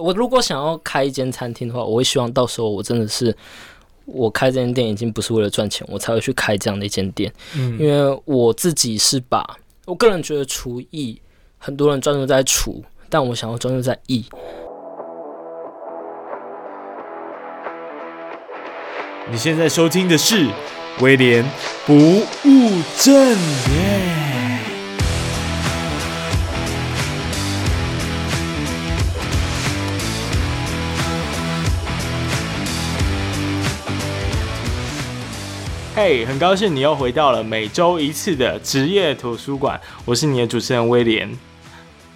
我如果想要开一间餐厅的话，我会希望到时候我真的是我开这间店已经不是为了赚钱，我才会去开这样的一间店。嗯，因为我自己是把我个人觉得厨艺，很多人专注在厨，但我想要专注在艺。你现在收听的是威廉不务正业。嘿很高兴你又回到了每周一次的职业图书馆，我是你的主持人威廉。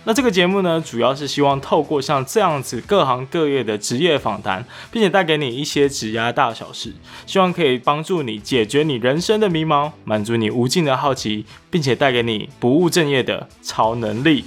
那这个节目呢，主要是希望透过像这样子各行各业的职业访谈，并且带给你一些职涯大小事，希望可以帮助你解决你人生的迷茫，满足你无尽的好奇，并且带给你不务正业的超能力。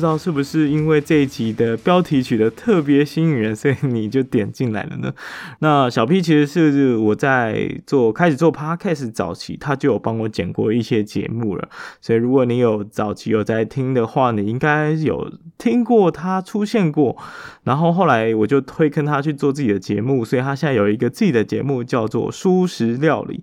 不知道是不是因为这一集的标题取得特别吸引人，所以你就点进来了呢？那小 P 其实是我在做开始做 Podcast 早期，他就有帮我剪过一些节目了。所以如果你有早期有在听的话，你应该有听过他出现过。然后后来我就推坑他去做自己的节目，所以他现在有一个自己的节目叫做《蔬食料理》。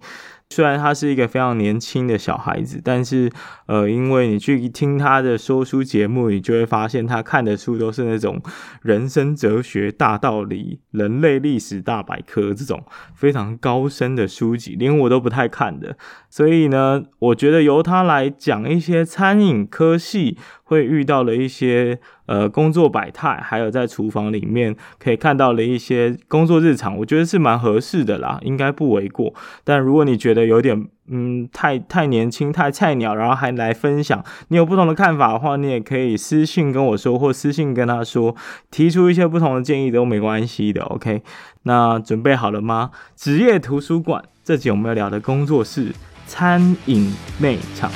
虽然他是一个非常年轻的小孩子，但是，呃，因为你去听他的说书节目，你就会发现他看的书都是那种人生哲学大道理、人类历史大百科这种非常高深的书籍，连我都不太看的。所以呢，我觉得由他来讲一些餐饮科系会遇到了一些呃工作百态，还有在厨房里面可以看到的一些工作日常，我觉得是蛮合适的啦，应该不为过。但如果你觉得有点嗯太太年轻、太菜鸟，然后还来分享，你有不同的看法的话，你也可以私信跟我说，或私信跟他说，提出一些不同的建议都没关系的。OK，那准备好了吗？职业图书馆这集我们要聊的工作是餐饮内场。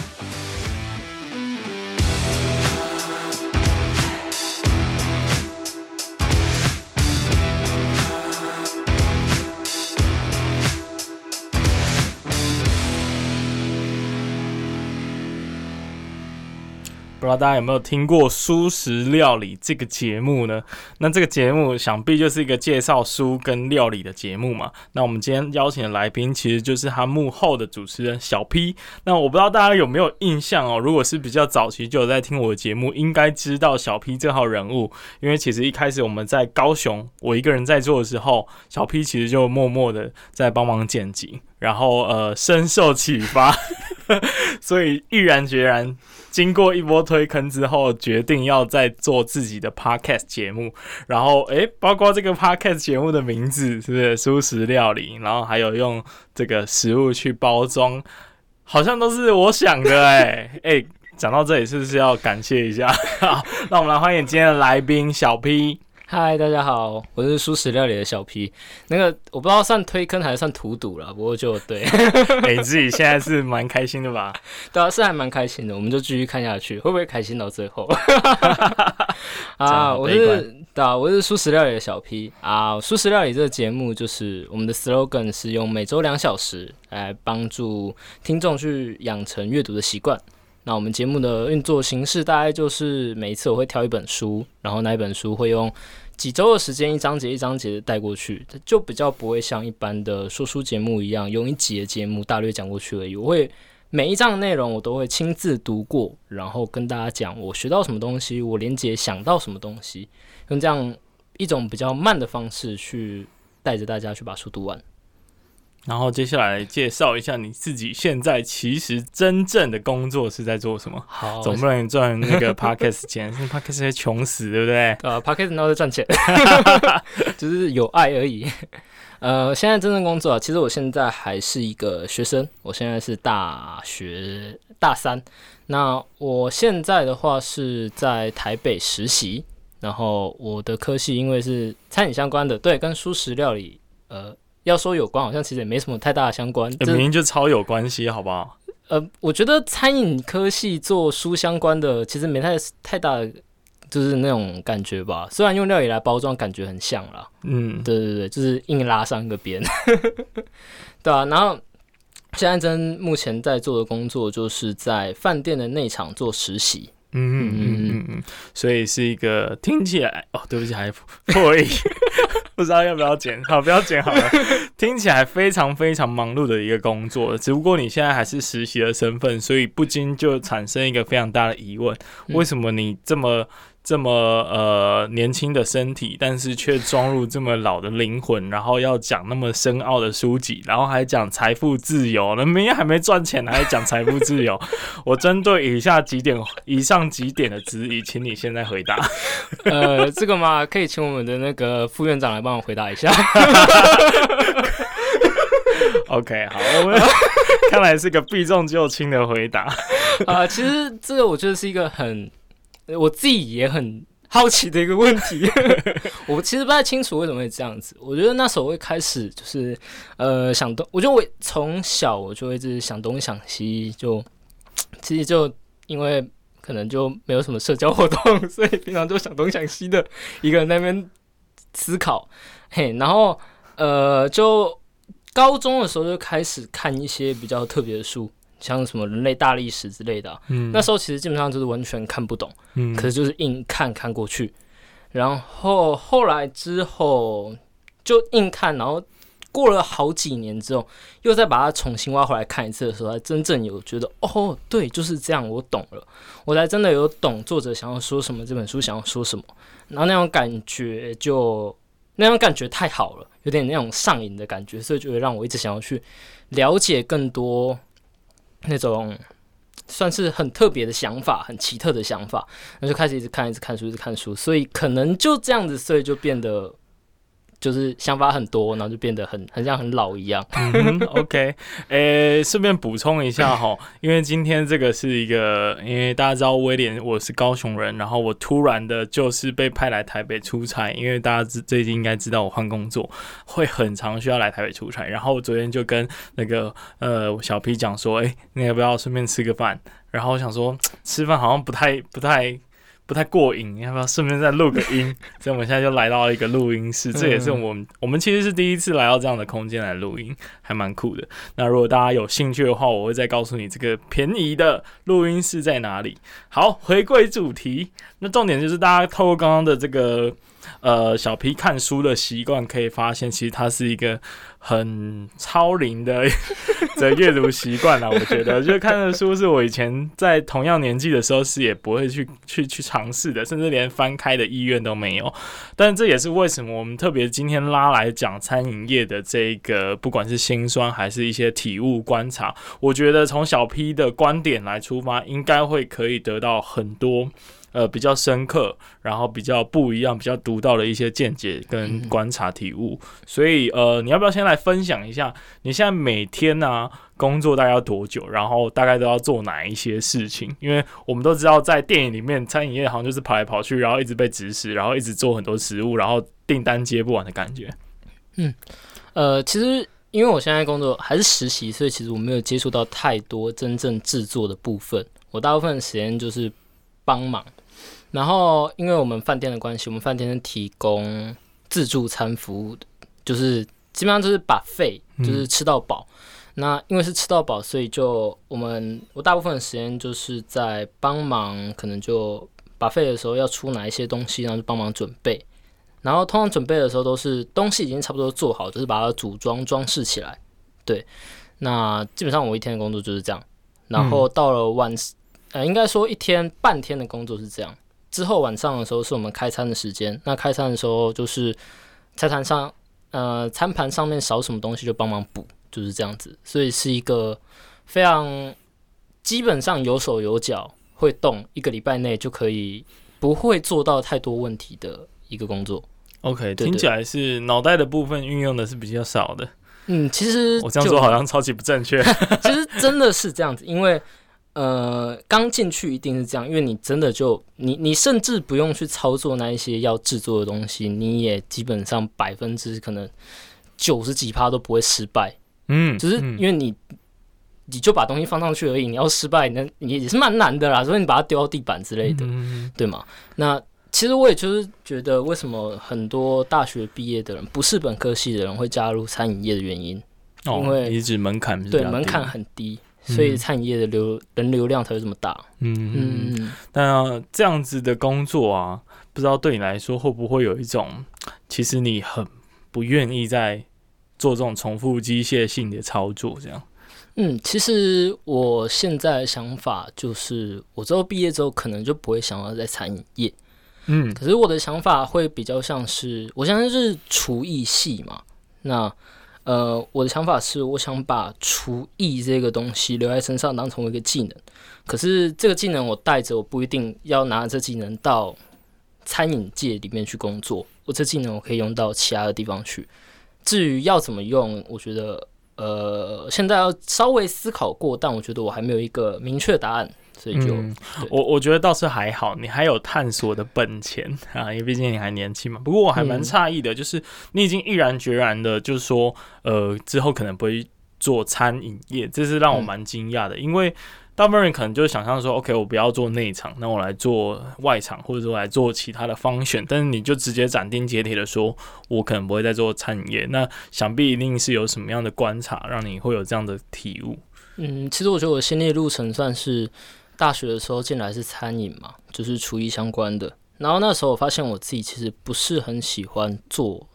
不知道大家有没有听过《蔬食料理》这个节目呢？那这个节目想必就是一个介绍书跟料理的节目嘛。那我们今天邀请的来宾其实就是他幕后的主持人小 P。那我不知道大家有没有印象哦？如果是比较早期就有在听我的节目，应该知道小 P 这号人物。因为其实一开始我们在高雄，我一个人在做的时候，小 P 其实就默默的在帮忙剪辑，然后呃深受启发，所以毅然决然。经过一波推坑之后，决定要再做自己的 podcast 节目，然后诶，包括这个 podcast 节目的名字是不是蔬食料理，然后还有用这个食物去包装，好像都是我想的诶 诶，讲到这里是不是要感谢一下？好，那我们来欢迎今天的来宾小 P。嗨，大家好，我是素食料理的小 P。那个我不知道算推坑还是算荼毒了，不过就对。你自己现在是蛮开心的吧？对啊，是还蛮开心的。我们就继续看下去，会不会开心到最后？啊，我是对啊，我是素食料理的小 P 啊。素食料理这个节目就是我们的 slogan 是用每周两小时来帮助听众去养成阅读的习惯。那我们节目的运作形式大概就是每一次我会挑一本书，然后那一本书会用几周的时间，一章节一章节的带过去，就比较不会像一般的说书节目一样，用一集的节目大略讲过去而已。我会每一章的内容我都会亲自读过，然后跟大家讲我学到什么东西，我连结想到什么东西，用这样一种比较慢的方式去带着大家去把书读完。然后接下来介绍一下你自己现在其实真正的工作是在做什么？好，总不能赚那个 podcast 钱，podcast 会穷死，对不对？呃，podcast 都在赚钱，就是有爱而已。呃，现在真正工作啊，其实我现在还是一个学生，我现在是大学大三。那我现在的话是在台北实习，然后我的科系因为是餐饮相关的，对，跟熟食料理，呃。要说有关，好像其实也没什么太大的相关。明明就超有关系，好不好？呃，我觉得餐饮科系做书相关的，其实没太太大的就是那种感觉吧。虽然用料理来包装，感觉很像啦。嗯，对对对，就是硬拉上一个边，对啊。然后现在真目前在做的工作，就是在饭店的内场做实习。嗯嗯嗯嗯嗯，所以是一个听起来哦，对不起，还破译，不知道要不要剪，好，不要剪好了。听起来非常非常忙碌的一个工作，只不过你现在还是实习的身份，所以不禁就产生一个非常大的疑问：为什么你这么？这么呃年轻的身体，但是却装入这么老的灵魂，然后要讲那么深奥的书籍，然后还讲财富自由，那明明还没赚钱，还讲财富自由。我针对以下几点、以上几点的质疑，请你现在回答。呃，这个嘛，可以请我们的那个副院长来帮我回答一下。OK，好，我们看来是个避重就轻的回答。啊、呃，其实这个我觉得是一个很。我自己也很好奇的一个问题，我其实不太清楚为什么会这样子。我觉得那时候会开始就是呃想东，我觉得我从小我就会一直想东想西，就其实就因为可能就没有什么社交活动，所以平常就想东想西的一个人在那边思考。嘿，然后呃，就高中的时候就开始看一些比较特别的书。像什么人类大历史之类的，啊，嗯，那时候其实基本上就是完全看不懂，嗯，可是就是硬看看过去，然后后来之后就硬看，然后过了好几年之后，又再把它重新挖回来看一次的时候，才真正有觉得哦，对，就是这样，我懂了，我才真的有懂作者想要说什么，这本书想要说什么，然后那种感觉就那种感觉太好了，有点那种上瘾的感觉，所以就会让我一直想要去了解更多。那种算是很特别的想法，很奇特的想法，那就开始一直看，一直看书，一直看书，所以可能就这样子，所以就变得。就是想法很多，然后就变得很很像很老一样。嗯、OK，诶、欸，顺便补充一下哈，因为今天这个是一个，因为大家知道威廉我是高雄人，然后我突然的就是被派来台北出差，因为大家最近应该知道我换工作会很长需要来台北出差，然后我昨天就跟那个呃小 P 讲说，诶、欸，你要不要顺便吃个饭？然后我想说吃饭好像不太不太。不太过瘾，要不要顺便再录个 音？所以我们现在就来到一个录音室，这也是我们我们其实是第一次来到这样的空间来录音，还蛮酷的。那如果大家有兴趣的话，我会再告诉你这个便宜的录音室在哪里。好，回归主题，那重点就是大家透过刚刚的这个。呃，小 P 看书的习惯可以发现，其实他是一个很超龄的 的阅读习惯啦。我觉得，就看的书是我以前在同样年纪的时候是也不会去去去尝试的，甚至连翻开的意愿都没有。但这也是为什么我们特别今天拉来讲餐饮业的这个，不管是心酸还是一些体悟观察，我觉得从小 P 的观点来出发，应该会可以得到很多。呃，比较深刻，然后比较不一样、比较独到的一些见解跟观察体悟。嗯、所以，呃，你要不要先来分享一下，你现在每天呢、啊、工作大概要多久？然后大概都要做哪一些事情？因为我们都知道，在电影里面，餐饮业好像就是跑来跑去，然后一直被指使，然后一直做很多食物，然后订单接不完的感觉。嗯，呃，其实因为我现在工作还是实习，所以其实我没有接触到太多真正制作的部分。我大部分的时间就是帮忙。然后，因为我们饭店的关系，我们饭店是提供自助餐服务的，就是基本上就是把费，就是吃到饱。嗯、那因为是吃到饱，所以就我们我大部分的时间就是在帮忙，可能就把费的时候要出哪一些东西，然后就帮忙准备。然后通常准备的时候都是东西已经差不多做好，就是把它组装装饰起来。对，那基本上我一天的工作就是这样。然后到了晚，呃，应该说一天半天的工作是这样。之后晚上的时候是我们开餐的时间，那开餐的时候就是菜单上，呃，餐盘上面少什么东西就帮忙补，就是这样子，所以是一个非常基本上有手有脚会动，一个礼拜内就可以不会做到太多问题的一个工作。OK，听起来是脑袋的部分运用的是比较少的。嗯，其实我这样说好像超级不正确。其实真的是这样子，因为。呃，刚进去一定是这样，因为你真的就你你甚至不用去操作那一些要制作的东西，你也基本上百分之可能九十几趴都不会失败。嗯，只是因为你你就把东西放上去而已，你要失败，那也也是蛮难的啦。所以你把它丢到地板之类的，嗯、对吗？那其实我也就是觉得，为什么很多大学毕业的人不是本科系的人会加入餐饮业的原因，哦、因为你指门槛对门槛很低，所以餐饮业的流、嗯、人流量才会这么大。嗯嗯，那、啊、这样子的工作啊，不知道对你来说会不会有一种，其实你很不愿意在做这种重复机械性的操作，这样。嗯，其实我现在的想法就是，我之后毕业之后可能就不会想要在餐饮业。嗯，可是我的想法会比较像是，我现在是厨艺系嘛，那呃，我的想法是，我想把厨艺这个东西留在身上，当成一个技能。可是这个技能我带着，我不一定要拿这技能到餐饮界里面去工作。我这技能我可以用到其他的地方去。至于要怎么用，我觉得。呃，现在要稍微思考过，但我觉得我还没有一个明确答案，所以就、嗯、我我觉得倒是还好，你还有探索的本钱啊，因为毕竟你还年轻嘛。不过我还蛮诧异的，就是你已经毅然决然的，就是说，呃，之后可能不会做餐饮业，这是让我蛮惊讶的，因为。大部分人可能就想象说，OK，我不要做内场，那我来做外场，或者说来做其他的方选。但是你就直接斩钉截铁的说，我可能不会再做餐饮业。那想必一定是有什么样的观察，让你会有这样的体悟。嗯，其实我觉得我心理路程算是大学的时候进来是餐饮嘛，就是厨艺相关的。然后那时候我发现我自己其实不是很喜欢做，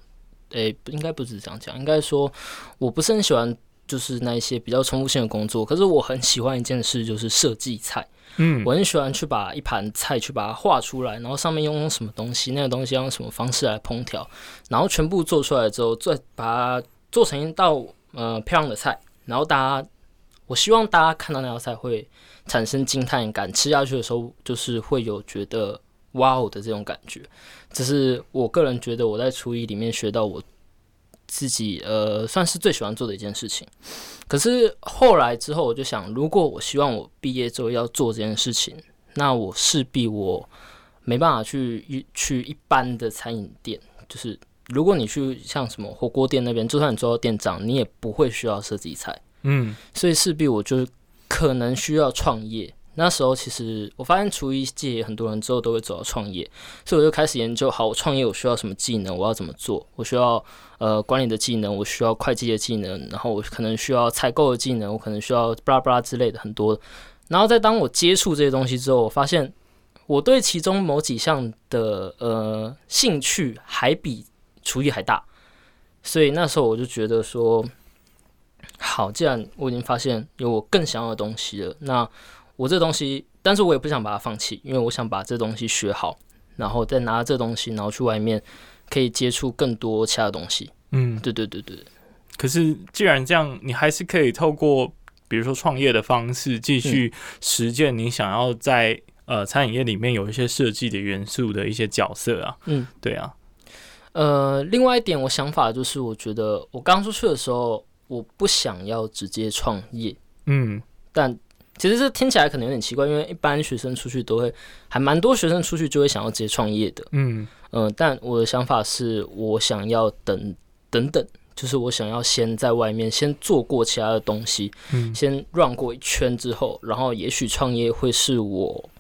诶、欸，应该不是这样讲，应该说我不是很喜欢。就是那一些比较重复性的工作，可是我很喜欢一件事，就是设计菜。嗯，我很喜欢去把一盘菜去把它画出来，然后上面用什么东西，那个东西要用什么方式来烹调，然后全部做出来之后，再把它做成一道呃漂亮的菜。然后大家，我希望大家看到那道菜会产生惊叹感，吃下去的时候就是会有觉得哇哦的这种感觉。这是我个人觉得我在厨艺里面学到我。自己呃，算是最喜欢做的一件事情。可是后来之后，我就想，如果我希望我毕业之后要做这件事情，那我势必我没办法去一去一般的餐饮店。就是如果你去像什么火锅店那边，就算你做到店长，你也不会需要设计菜。嗯，所以势必我就可能需要创业。那时候其实我发现厨艺界很多人之后都会走到创业，所以我就开始研究，好，我创业我需要什么技能，我要怎么做？我需要呃管理的技能，我需要会计的技能，然后我可能需要采购的技能，我可能需要巴拉巴拉之类的很多。然后在当我接触这些东西之后，我发现我对其中某几项的呃兴趣还比厨艺还大，所以那时候我就觉得说，好，既然我已经发现有我更想要的东西了，那我这东西，但是我也不想把它放弃，因为我想把这东西学好，然后再拿这东西，然后去外面可以接触更多其他东西。嗯，对对对对。可是既然这样，你还是可以透过比如说创业的方式，继续实践你想要在呃餐饮业里面有一些设计的元素的一些角色啊。嗯，对啊。呃，另外一点我想法就是，我觉得我刚出去的时候，我不想要直接创业。嗯，但。其实这听起来可能有点奇怪，因为一般学生出去都会，还蛮多学生出去就会想要直接创业的。嗯嗯、呃，但我的想法是我想要等等等，就是我想要先在外面先做过其他的东西，嗯，先 run 过一圈之后，然后也许创业会是我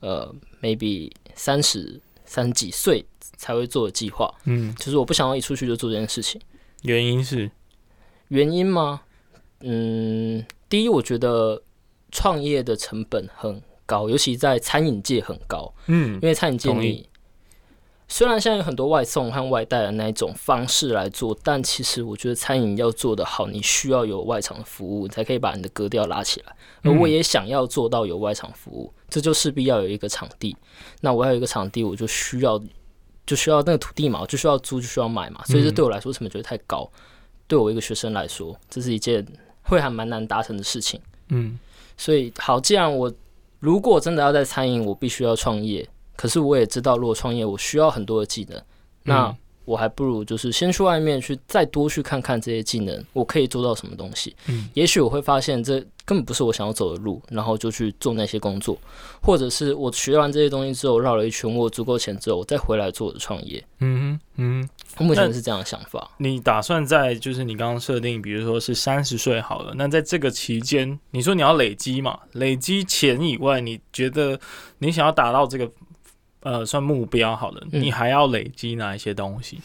呃 maybe 三十三几岁才会做的计划。嗯，就是我不想要一出去就做这件事情。原因是？原因吗？嗯，第一，我觉得。创业的成本很高，尤其在餐饮界很高。嗯，因为餐饮界你虽然现在有很多外送和外带的那一种方式来做，但其实我觉得餐饮要做得好，你需要有外场的服务，你才可以把你的格调拉起来。而我也想要做到有外场服务，这就势必要有一个场地。那我要有一个场地，我就需要就需要那个土地嘛，我就需要租，就需要买嘛。所以这对我来说成本觉得太高。对我一个学生来说，这是一件会还蛮难达成的事情。嗯。所以好，既然我如果真的要在餐饮，我必须要创业。可是我也知道，如果创业，我需要很多的技能。那我还不如就是先去外面去再多去看看这些技能，我可以做到什么东西。嗯，也许我会发现这根本不是我想要走的路，然后就去做那些工作，或者是我学完这些东西之后绕了一圈，我足够钱之后，我再回来做我的创业。嗯嗯，我目前是这样的想法。你打算在就是你刚刚设定，比如说是三十岁好了，那在这个期间，你说你要累积嘛？累积钱以外，你觉得你想要达到这个？呃算目标好了，嗯、你还要累积哪一些东西？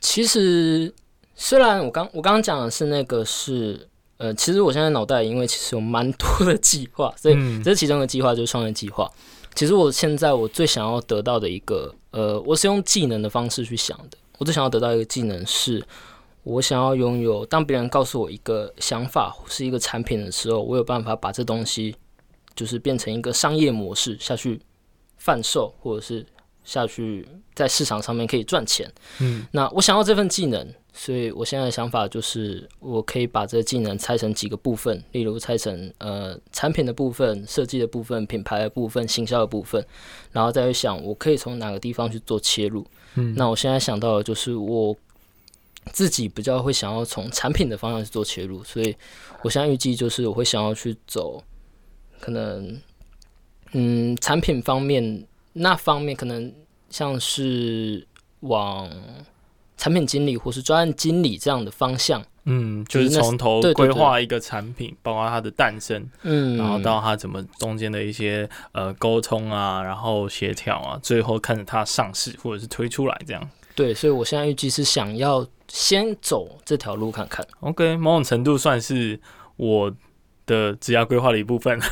其实虽然我刚我刚刚讲的是那个是呃，其实我现在脑袋因为其实有蛮多的计划，所以这其中的计划就是创业计划。其实我现在我最想要得到的一个呃，我是用技能的方式去想的。我最想要得到一个技能是，我想要拥有，当别人告诉我一个想法或是一个产品的时候，我有办法把这东西就是变成一个商业模式下去贩售，或者是下去在市场上面可以赚钱。嗯，那我想要这份技能。所以我现在的想法就是，我可以把这个技能拆成几个部分，例如拆成呃产品的部分、设计的部分、品牌的部分、行销的部分，然后再去想我可以从哪个地方去做切入。嗯，那我现在想到的就是我自己比较会想要从产品的方向去做切入，所以我现在预计就是我会想要去走可能嗯产品方面那方面，可能像是往。产品经理或是专案经理这样的方向，嗯，就是从头规划一个产品，包括它的诞生，嗯，然后到它怎么中间的一些呃沟通啊，然后协调啊，最后看着它上市或者是推出来这样。对，所以我现在预计是想要先走这条路看看。OK，某种程度算是我的职业规划的一部分。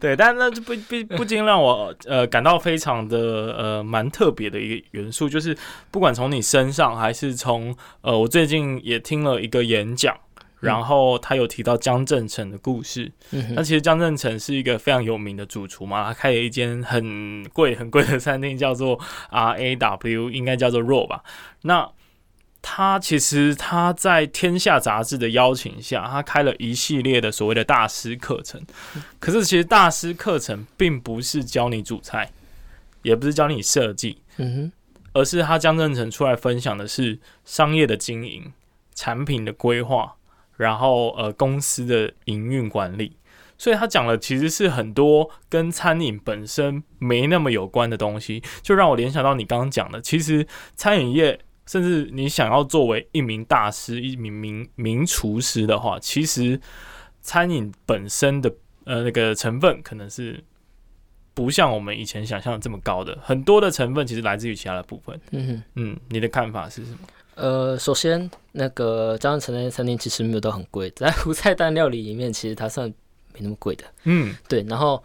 对，但那就不不不禁让我呃感到非常的呃蛮特别的一个元素，就是不管从你身上还是从呃我最近也听了一个演讲，然后他有提到江振成的故事。嗯，那其实江振成是一个非常有名的主厨嘛，他开了一间很贵很贵的餐厅，叫做 R A W，应该叫做 RAW 吧。那他其实他在天下杂志的邀请下，他开了一系列的所谓的大师课程。可是其实大师课程并不是教你煮菜，也不是教你设计，嗯哼，而是他江振诚出来分享的是商业的经营、产品的规划，然后呃公司的营运管理。所以他讲的其实是很多跟餐饮本身没那么有关的东西，就让我联想到你刚刚讲的，其实餐饮业。甚至你想要作为一名大师、一名名名厨师的话，其实餐饮本身的呃那个成分可能是不像我们以前想象的这么高的，很多的成分其实来自于其他的部分。嗯哼嗯，你的看法是什么？呃，首先那个江振诚那些餐厅其实没有都很贵，在 无菜单料理里面，其实它算没那么贵的。嗯，对。然后，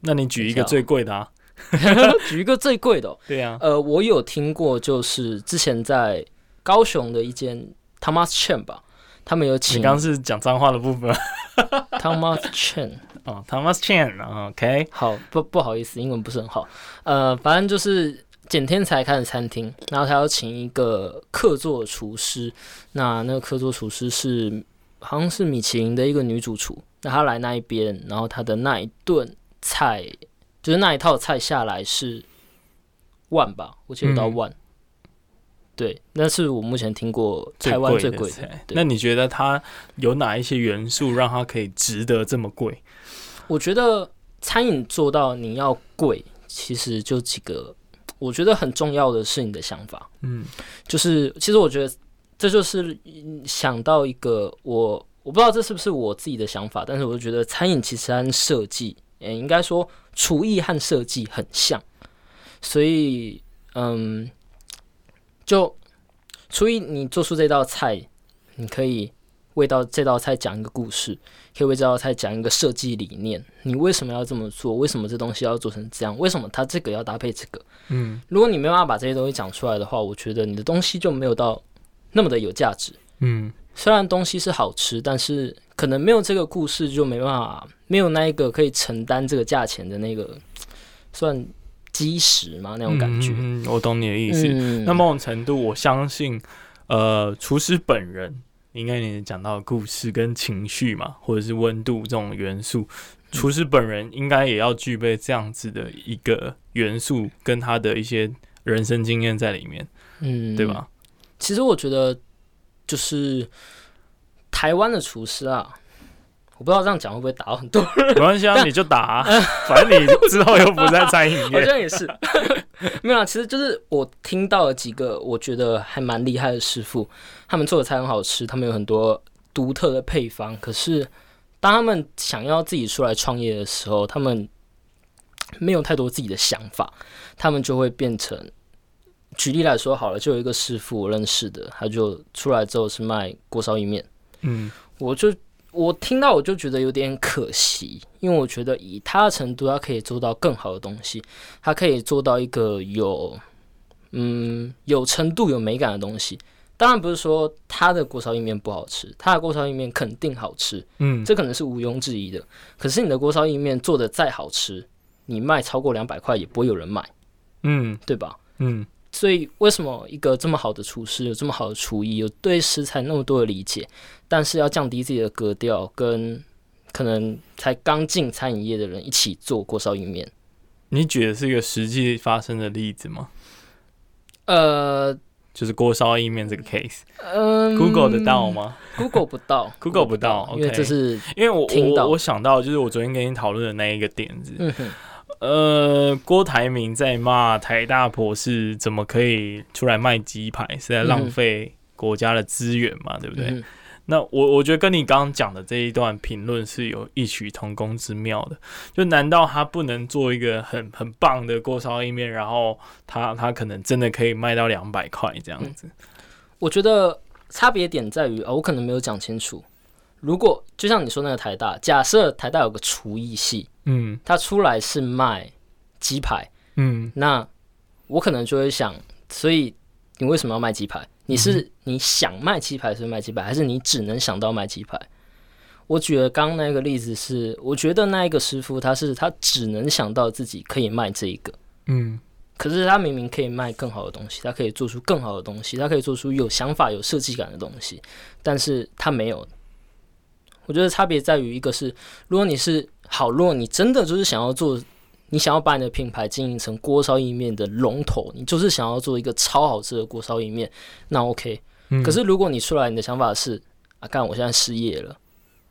那你举一个最贵的啊？举一个最贵的，对呀，呃，我有听过，就是之前在高雄的一间 Thomas Chen 吧，他们有请。你刚刚是讲脏话的部分，Thomas Chen，哦，Thomas Chen，OK，好，不不好意思，英文不是很好，呃，反正就是简天才开的餐厅，然后他要请一个客座厨师，那那个客座厨师是好像是米其林的一个女主厨，那他来那一边，然后他的那一顿菜。就是那一套菜下来是万吧，我记得到万。嗯、对，那是我目前听过台湾最贵的菜。那你觉得它有哪一些元素让它可以值得这么贵？我觉得餐饮做到你要贵，其实就几个。我觉得很重要的是你的想法。嗯，就是其实我觉得这就是想到一个我我不知道这是不是我自己的想法，但是我就觉得餐饮其实按设计。也应该说，厨艺和设计很像，所以，嗯，就厨艺，你做出这道菜，你可以为到这道菜讲一个故事，可以为这道菜讲一个设计理念。你为什么要这么做？为什么这东西要做成这样？为什么它这个要搭配这个？嗯，如果你没有办法把这些东西讲出来的话，我觉得你的东西就没有到那么的有价值。嗯，虽然东西是好吃，但是。可能没有这个故事，就没办法，没有那一个可以承担这个价钱的那个算基石嘛，那种感觉。嗯，我懂你的意思。嗯、那某种程度，我相信，呃，厨师本人应该你讲到故事跟情绪嘛，或者是温度这种元素，厨师本人应该也要具备这样子的一个元素，跟他的一些人生经验在里面，嗯，对吧？其实我觉得就是。台湾的厨师啊，我不知道这样讲会不会打到很多人。没关系啊，你就打啊，反正你之后又不在餐饮业。好像也是，没有啊。其实就是我听到了几个我觉得还蛮厉害的师傅，他们做的菜很好吃，他们有很多独特的配方。可是当他们想要自己出来创业的时候，他们没有太多自己的想法，他们就会变成。举例来说好了，就有一个师傅我认识的，他就出来之后是卖锅烧意面。嗯，我就我听到我就觉得有点可惜，因为我觉得以他的程度，他可以做到更好的东西，他可以做到一个有嗯有程度、有美感的东西。当然不是说他的锅烧意面不好吃，他的锅烧意面肯定好吃，嗯，这可能是毋庸置疑的。可是你的锅烧意面做的再好吃，你卖超过两百块也不会有人买，嗯，对吧？嗯。所以，为什么一个这么好的厨师，有这么好的厨艺，有对食材那么多的理解，但是要降低自己的格调，跟可能才刚进餐饮业的人一起做锅烧意面？你举的是一个实际发生的例子吗？呃，就是锅烧意面这个 case，嗯，Google 得到吗？Google 不到，Google 不到，因为这是因为我我我想到，就是我昨天跟你讨论的那一个点子。呃，郭台铭在骂台大博士怎么可以出来卖鸡排，是在浪费国家的资源嘛？嗯、对不对？嗯、那我我觉得跟你刚刚讲的这一段评论是有异曲同工之妙的。就难道他不能做一个很很棒的锅烧意面，然后他他可能真的可以卖到两百块这样子？嗯、我觉得差别点在于啊，我可能没有讲清楚。如果就像你说那个台大，假设台大有个厨艺系，嗯，他出来是卖鸡排，嗯，那我可能就会想，所以你为什么要卖鸡排？你是你想卖鸡排，所以卖鸡排，还是你只能想到卖鸡排？我举的刚刚那个例子是，我觉得那一个师傅他是他只能想到自己可以卖这一个，嗯，可是他明明可以卖更好的东西，他可以做出更好的东西，他可以做出有想法、有设计感的东西，但是他没有。我觉得差别在于，一个是，如果你是好，如果你真的就是想要做，你想要把你的品牌经营成锅烧意面的龙头，你就是想要做一个超好吃的锅烧意面，那 OK。嗯。可是如果你出来，你的想法是啊，干，我现在失业了，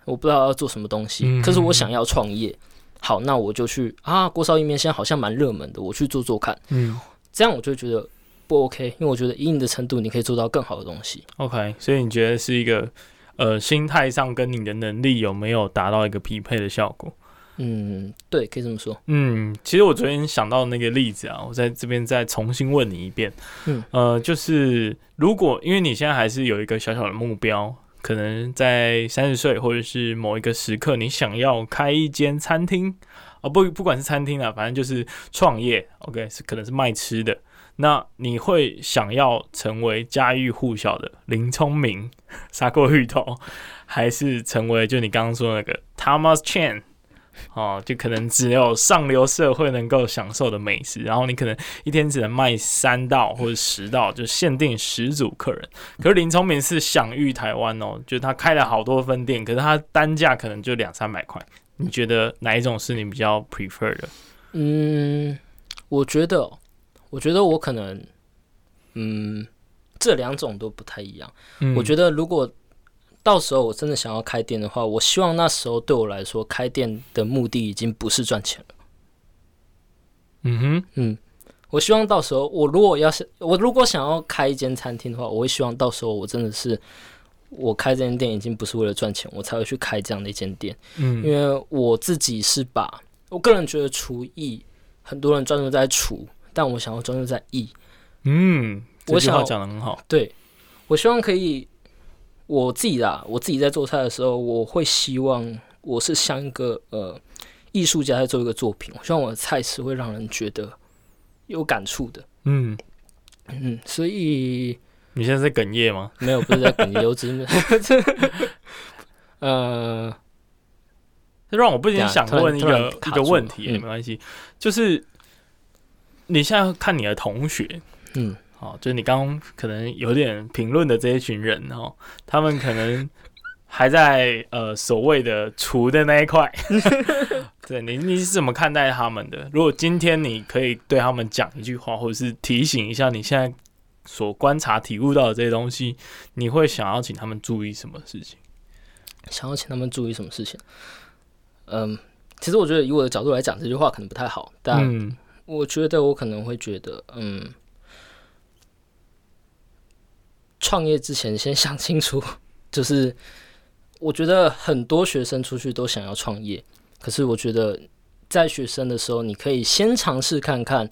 我不知道要做什么东西，嗯。可是我想要创业，好，那我就去啊，锅烧意面现在好像蛮热门的，我去做做看。嗯。这样我就觉得不 OK，因为我觉得以你的程度，你可以做到更好的东西。OK，所以你觉得是一个。呃，心态上跟你的能力有没有达到一个匹配的效果？嗯，对，可以这么说。嗯，其实我昨天想到那个例子啊，我在这边再重新问你一遍。嗯，呃，就是如果因为你现在还是有一个小小的目标，可能在三十岁或者是某一个时刻，你想要开一间餐厅啊，哦，不，不管是餐厅啊，反正就是创业。OK，是可能是卖吃的。那你会想要成为家喻户晓的林聪明 砂锅芋头，还是成为就你刚刚说那个 Thomas Chan 哦，就可能只有上流社会能够享受的美食，然后你可能一天只能卖三道或者十道，就限定十组客人。可是林聪明是享誉台湾哦，就他开了好多分店，可是他单价可能就两三百块。你觉得哪一种是你比较 prefer 的？嗯，我觉得。我觉得我可能，嗯，这两种都不太一样。嗯。我觉得如果到时候我真的想要开店的话，我希望那时候对我来说，开店的目的已经不是赚钱了。嗯哼，嗯，我希望到时候我如果要是我如果想要开一间餐厅的话，我会希望到时候我真的是我开这间店已经不是为了赚钱，我才会去开这样的一间店。嗯，因为我自己是把我个人觉得厨艺，很多人专注在厨。但我想要专注在 E，嗯，我想这句话讲的很好。对，我希望可以，我自己啦，我自己在做菜的时候，我会希望我是像一个呃艺术家在做一个作品。我希望我的菜是会让人觉得有感触的。嗯嗯，所以你现在在哽咽吗？没有，不是在哽咽，我只是 呃，这让我不禁想问一个一个问题，嗯、没关系，就是。你现在看你的同学，嗯，好，就是你刚刚可能有点评论的这一群人哦，他们可能还在呃所谓的厨的那一块，对你你是怎么看待他们的？如果今天你可以对他们讲一句话，或者是提醒一下你现在所观察体悟到的这些东西，你会想要请他们注意什么事情？想要请他们注意什么事情？嗯，其实我觉得以我的角度来讲，这句话可能不太好，但。嗯我觉得我可能会觉得，嗯，创业之前先 想清楚。就是我觉得很多学生出去都想要创业，可是我觉得在学生的时候，你可以先尝试看看，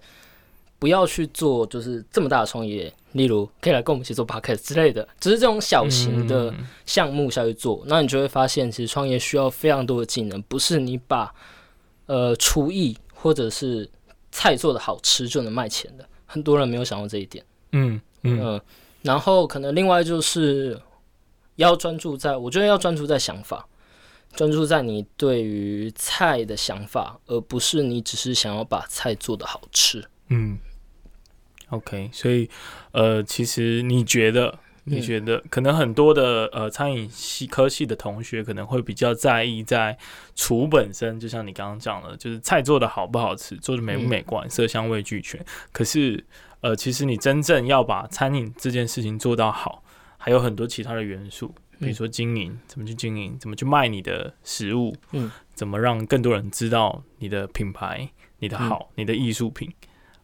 不要去做就是这么大的创业，例如可以来跟我们一起做 podcast 之类的，只是这种小型的项目下去做，那你就会发现，其实创业需要非常多的技能，不是你把呃厨艺或者是菜做的好吃就能卖钱的。很多人没有想到这一点。嗯嗯、呃，然后可能另外就是要专注在，我觉得要专注在想法。专注在你对于菜的想法，而不是你只是想要把菜做的好吃。嗯，OK，所以呃，其实你觉得，你觉得可能很多的呃餐饮系科系的同学可能会比较在意在厨本身，就像你刚刚讲的，就是菜做的好不好吃，做的美不美观，色香味俱全。可是呃，其实你真正要把餐饮这件事情做到好，还有很多其他的元素。比如说经营，怎么去经营，怎么去卖你的食物，嗯，怎么让更多人知道你的品牌、你的好、嗯、你的艺术品。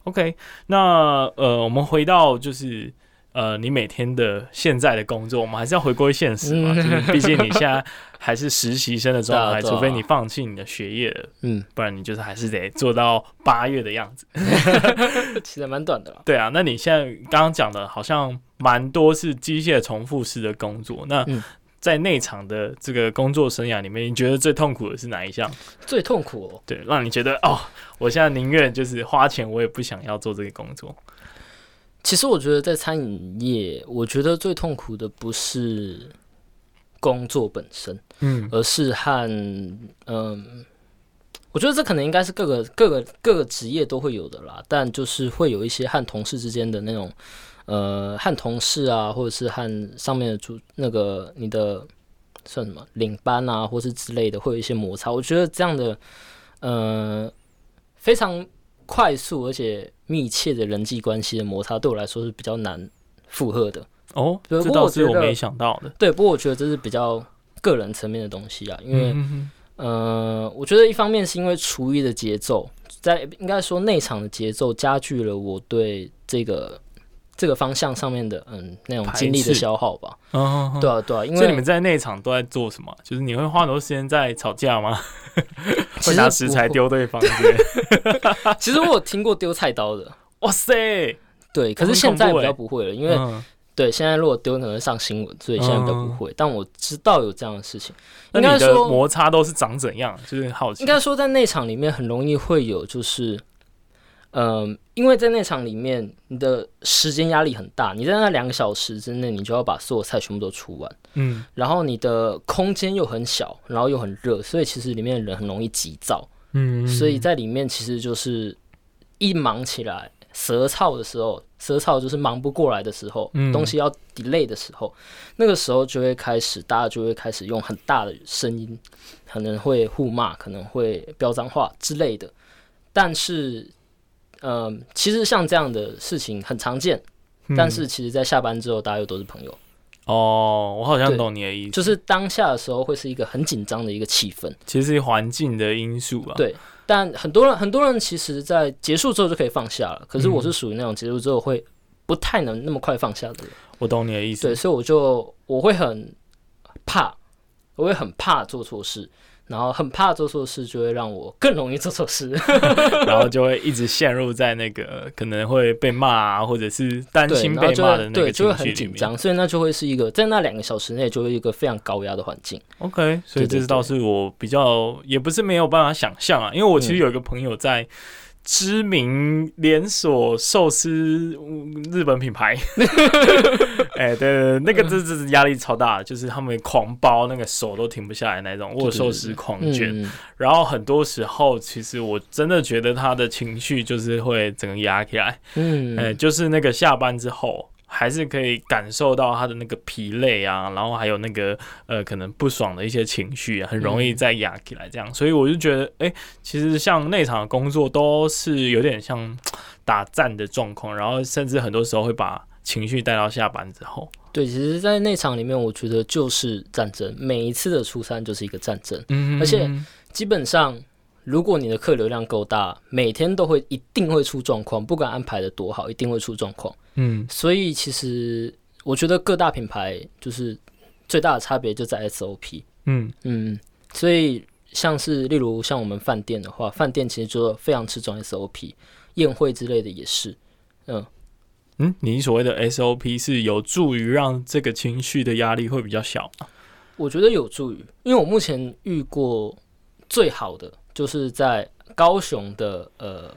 OK，那呃，我们回到就是呃，你每天的现在的工作，我们还是要回归现实嘛，就是毕竟你现在 还是实习生的状态，除非你放弃你的学业了，嗯，不然你就是还是得做到八月的样子，其实蛮短的了。对啊，那你现在刚刚讲的，好像。蛮多是机械重复式的工作。那在内场的这个工作生涯里面，你觉得最痛苦的是哪一项？最痛苦哦，对，让你觉得哦，我现在宁愿就是花钱，我也不想要做这个工作。其实我觉得在餐饮业，我觉得最痛苦的不是工作本身，嗯，而是和嗯，我觉得这可能应该是各个各个各个职业都会有的啦，但就是会有一些和同事之间的那种。呃，和同事啊，或者是和上面的主那个你的算什么领班啊，或是之类的，会有一些摩擦。我觉得这样的呃非常快速而且密切的人际关系的摩擦，对我来说是比较难负荷的。哦，这倒是我没想到的。对，不过我觉得这是比较个人层面的东西啊，因为嗯呃，我觉得一方面是因为厨艺的节奏，在应该说内场的节奏加剧了我对这个。这个方向上面的，嗯，那种精力的消耗吧。嗯，对啊，对啊。因为你们在内场都在做什么？就是你会花很多时间在吵架吗？会拿食材丢对方？其实我有听过丢菜刀的。哇塞！对，可是现在比较不会了，因为对现在如果丢可能上新闻，所以现在比较不会。但我知道有这样的事情。那你的摩擦都是长怎样？就是好奇。应该说在内场里面很容易会有，就是。嗯，因为在那场里面，你的时间压力很大，你在那两个小时之内，你就要把所有菜全部都出完。嗯，然后你的空间又很小，然后又很热，所以其实里面的人很容易急躁。嗯，所以在里面其实就是一忙起来，舌燥的时候，舌燥就是忙不过来的时候，嗯，东西要 delay 的时候，那个时候就会开始，大家就会开始用很大的声音，可能会互骂，可能会飙脏话之类的，但是。嗯，其实像这样的事情很常见，嗯、但是其实，在下班之后，大家又都是朋友。哦，我好像懂你的意思，就是当下的时候会是一个很紧张的一个气氛。其实是环境的因素吧。对，但很多人很多人其实，在结束之后就可以放下了。可是我是属于那种结束之后会不太能那么快放下的人。我懂你的意思。对，所以我就我会很怕，我会很怕做错事。然后很怕做错事，就会让我更容易做错事，然后就会一直陷入在那个可能会被骂啊，或者是担心被骂的那个情绪里面，对，就会很紧张，所以那就会是一个在那两个小时内就会一个非常高压的环境。OK，所以这倒是我比较也不是没有办法想象啊，因为我其实有一个朋友在。知名连锁寿司日本品牌，哎、欸，对，对，对，那个这这压力超大，就是他们狂包那个手都停不下来那种握寿司狂卷，然后很多时候其实我真的觉得他的情绪就是会整个压起来，嗯，哎、欸，就是那个下班之后。还是可以感受到他的那个疲累啊，然后还有那个呃可能不爽的一些情绪啊，很容易再压起来这样，嗯、所以我就觉得，哎、欸，其实像内场的工作都是有点像打战的状况，然后甚至很多时候会把情绪带到下班之后。对，其实，在内场里面，我觉得就是战争，每一次的出餐就是一个战争，而且基本上。如果你的客流量够大，每天都会一定会出状况，不管安排的多好，一定会出状况。嗯，所以其实我觉得各大品牌就是最大的差别就在 SOP。嗯嗯，所以像是例如像我们饭店的话，饭店其实就非常吃重 SOP，宴会之类的也是，嗯嗯，你所谓的 SOP 是有助于让这个情绪的压力会比较小吗？我觉得有助于，因为我目前遇过最好的就是在高雄的呃。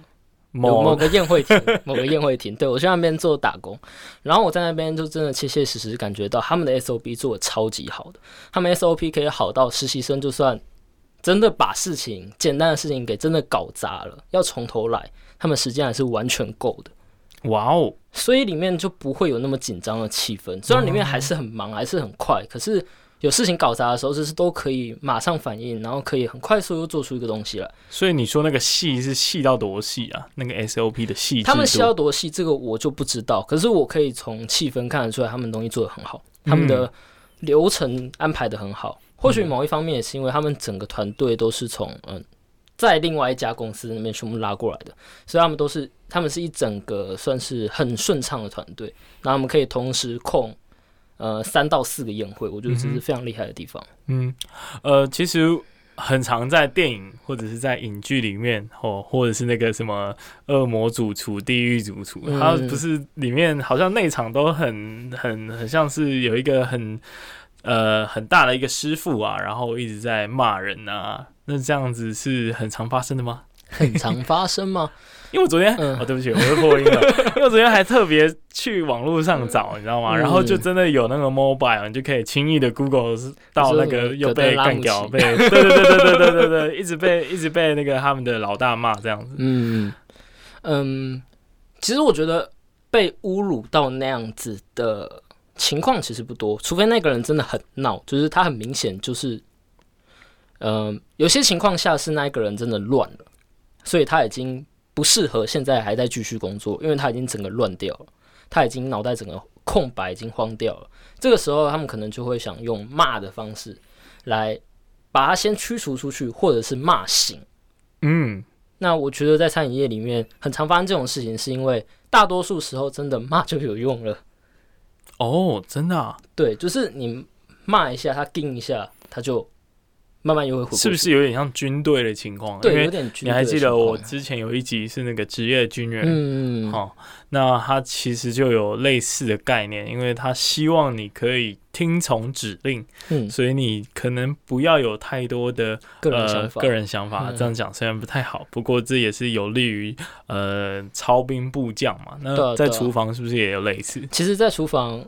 某某个宴会厅，某个宴会厅，对，我去那边做打工，然后我在那边就真的切切实实感觉到他们的 SOP 做的超级好的，他们 SOP 可以好到实习生就算真的把事情简单的事情给真的搞砸了，要从头来，他们时间还是完全够的。哇哦！所以里面就不会有那么紧张的气氛，虽然里面还是很忙，还是很快，可是。有事情搞砸的时候，就是都可以马上反应，然后可以很快速又做出一个东西来。所以你说那个细是细到多细啊？那个 SOP 的细，他们细到多细，这个我就不知道。可是我可以从气氛看得出来，他们东西做得很好，他们的流程安排的很好。嗯、或许某一方面也是因为他们整个团队都是从嗯，在另外一家公司那边全部拉过来的，所以他们都是他们是一整个算是很顺畅的团队，那他们可以同时控。呃，三到四个宴会，我觉得这是非常厉害的地方。嗯，呃，其实很常在电影或者是在影剧里面，或或者是那个什么恶魔主厨、地狱主厨，嗯、他不是里面好像内场都很很很像是有一个很呃很大的一个师傅啊，然后一直在骂人啊，那这样子是很常发生的吗？很常发生吗？因为我昨天，嗯、哦，对不起，我又破音了。因为我昨天还特别去网络上找，你知道吗？嗯、然后就真的有那个 mobile，你就可以轻易的 Google 到那个又被干掉，被对对对对对对对对，一直被一直被那个他们的老大骂这样子。嗯嗯，其实我觉得被侮辱到那样子的情况其实不多，除非那个人真的很闹，就是他很明显就是，嗯，有些情况下是那个人真的乱了，所以他已经。不适合现在还在继续工作，因为他已经整个乱掉了，他已经脑袋整个空白，已经慌掉了。这个时候，他们可能就会想用骂的方式来把他先驱除出去，或者是骂醒。嗯，那我觉得在餐饮业里面很常发生这种事情，是因为大多数时候真的骂就有用了。哦，真的啊？对，就是你骂一下，他盯一下，他就。慢慢又会回，是不是有点像军队的情况？对，有点军队。你还记得我之前有一集是那个职业军人，嗯，好、哦，那他其实就有类似的概念，因为他希望你可以听从指令，嗯，所以你可能不要有太多的个人想法。呃、个人想法、嗯、这样讲虽然不太好，不过这也是有利于呃操兵部将嘛。那在厨房是不是也有类似？其实，在厨房。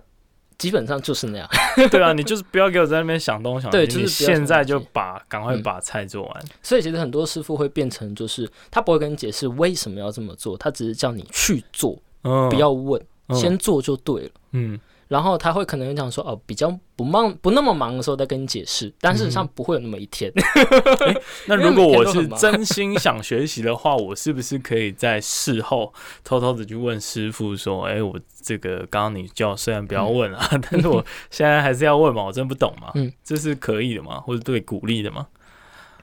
基本上就是那样，对啊，你就是不要给我在那边想东想西，对，就是现在就把赶快把菜做完。所以其实很多师傅会变成，就是他不会跟你解释为什么要这么做，他只是叫你去做，嗯，不要问，先做就对了，嗯。然后他会可能讲说哦，比较不忙不那么忙的时候再跟你解释，但事实上不会有那么一天。嗯欸、那如果我是真心想学习的话，我是不是可以在事后偷偷的去问师傅说，哎、欸，我这个刚刚你叫虽然不要问啊，嗯、但是我现在还是要问嘛，我真不懂嘛，嗯，这是可以的吗？或者对鼓励的吗？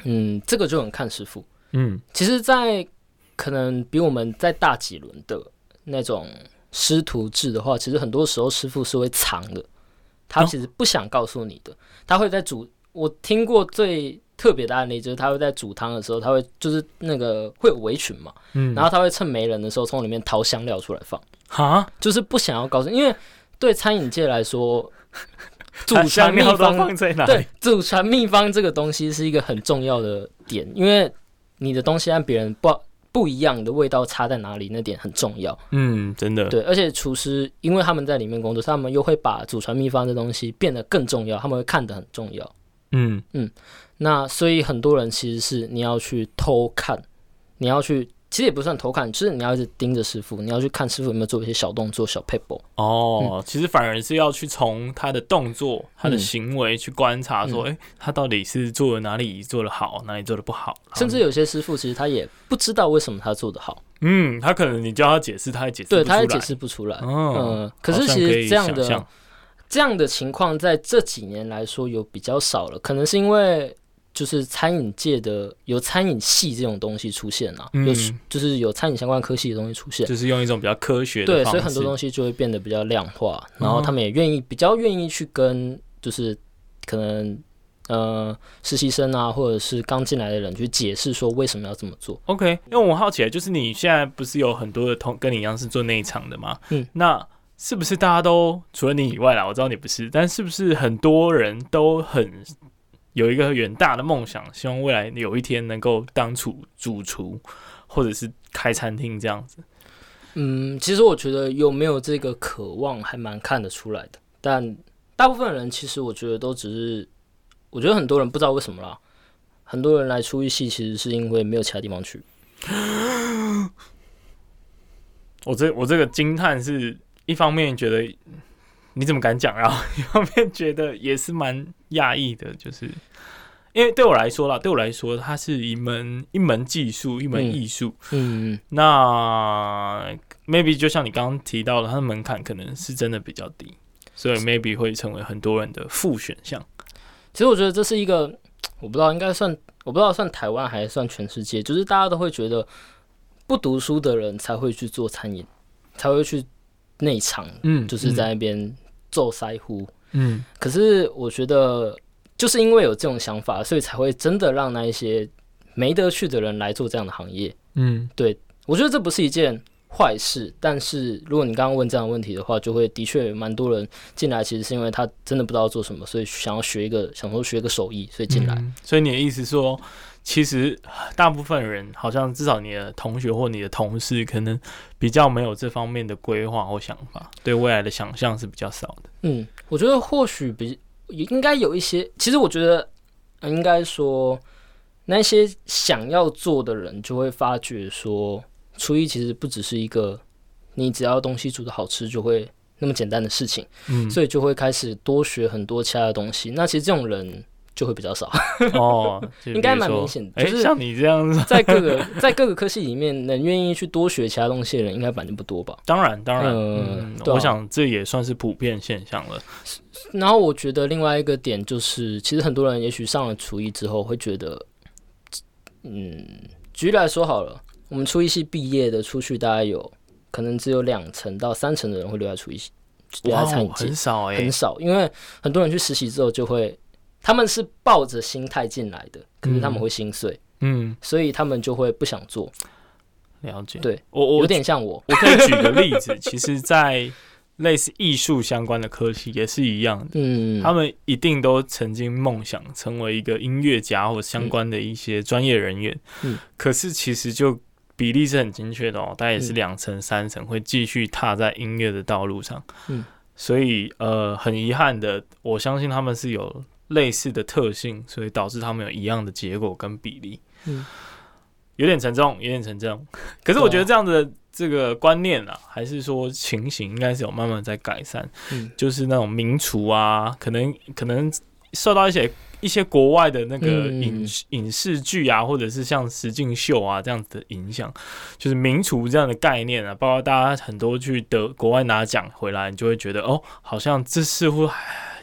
嗯，这个就很看师傅。嗯，其实，在可能比我们再大几轮的那种。师徒制的话，其实很多时候师傅是会藏的，他其实不想告诉你的。哦、他会在煮，我听过最特别的案例就是他会在煮汤的时候，他会就是那个会有围裙嘛，嗯，然后他会趁没人的时候从里面掏香料出来放，哈，就是不想要告诉，因为对餐饮界来说，祖传秘方放在哪？对，祖传秘方这个东西是一个很重要的点，因为你的东西让别人不。不一样的味道差在哪里？那点很重要。嗯，真的。对，而且厨师因为他们在里面工作，他们又会把祖传秘方的东西变得更重要，他们会看得很重要。嗯嗯，那所以很多人其实是你要去偷看，你要去。其实也不算偷看，就是你要一直盯着师傅，你要去看师傅有没有做一些小动作、小 paper。哦，嗯、其实反而是要去从他的动作、他的行为去观察，说，哎、嗯欸，他到底是做了哪里做的好，哪里做的不好。甚至有些师傅其实他也不知道为什么他做的好。嗯，他可能你叫他解释，他也解释对，他也解释不出来。嗯、呃，可是其实这样的这样的情况在这几年来说有比较少了，可能是因为。就是餐饮界的有餐饮系这种东西出现啊，嗯、有就是有餐饮相关科系的东西出现，就是用一种比较科学的对，所以很多东西就会变得比较量化，然后他们也愿意比较愿意去跟就是可能呃实习生啊，或者是刚进来的人去解释说为什么要这么做。OK，因为我好奇，就是你现在不是有很多的同跟你一样是做内场的吗？嗯，那是不是大家都除了你以外啦？我知道你不是，但是不是很多人都很有一个远大的梦想，希望未来有一天能够当厨主厨，或者是开餐厅这样子？嗯，其实我觉得有没有这个渴望还蛮看得出来的，但大部分人其实我觉得都只是，我觉得很多人不知道为什么啦，很多人来厨艺系其实是因为没有其他地方去。我这我这个惊叹是一方面觉得你怎么敢讲，然后一方面觉得也是蛮讶异的，就是。因为对我来说啦，对我来说，它是一门一门技术，一门艺术。嗯，那 maybe 就像你刚刚提到的，它的门槛可能是真的比较低，所以 maybe 会成为很多人的副选项。其实我觉得这是一个，我不知道应该算，我不知道算台湾还是算全世界，就是大家都会觉得不读书的人才会去做餐饮，才会去内场，嗯，就是在那边做腮胡，嗯。可是我觉得。就是因为有这种想法，所以才会真的让那一些没得去的人来做这样的行业。嗯，对，我觉得这不是一件坏事。但是如果你刚刚问这样的问题的话，就会的确蛮多人进来，其实是因为他真的不知道做什么，所以想要学一个，想说学一个手艺，所以进来。嗯，所以你的意思说，其实大部分人好像至少你的同学或你的同事，可能比较没有这方面的规划或想法，对未来的想象是比较少的。嗯，我觉得或许比。应该有一些，其实我觉得，应该说，那些想要做的人就会发觉说，初一其实不只是一个你只要东西煮的好吃就会那么简单的事情，嗯，所以就会开始多学很多其他的东西。那其实这种人。就会比较少 哦，应该蛮明显的。就是像你这样子，在各个 在各个科系里面，能愿意去多学其他东西的人，应该本来就不多吧？当然，当然，嗯，我想这也算是普遍现象了。然后我觉得另外一个点就是，其实很多人也许上了厨艺之后，会觉得，嗯，举例来说好了，我们厨艺系毕业的出去，大概有可能只有两成到三成的人会留在厨艺系，留在餐饮界，很少哎，很少，因为很多人去实习之后就会。他们是抱着心态进来的，可是他们会心碎，嗯，所以他们就会不想做。了解，对，我我有点像我，我可以举个例子，其实，在类似艺术相关的科系也是一样的，嗯，他们一定都曾经梦想成为一个音乐家或相关的一些专业人员，嗯，可是其实就比例是很精确的哦，大概也是两层三层会继续踏在音乐的道路上，嗯，所以呃，很遗憾的，我相信他们是有。类似的特性，所以导致他们有一样的结果跟比例，嗯，有点沉重，有点沉重。可是我觉得这样的这个观念啊，还是说情形应该是有慢慢在改善，嗯，就是那种名厨啊，可能可能受到一些一些国外的那个影影视剧啊，或者是像实境秀啊这样子的影响，就是名厨这样的概念啊，包括大家很多去得国外拿奖回来，你就会觉得哦，好像这似乎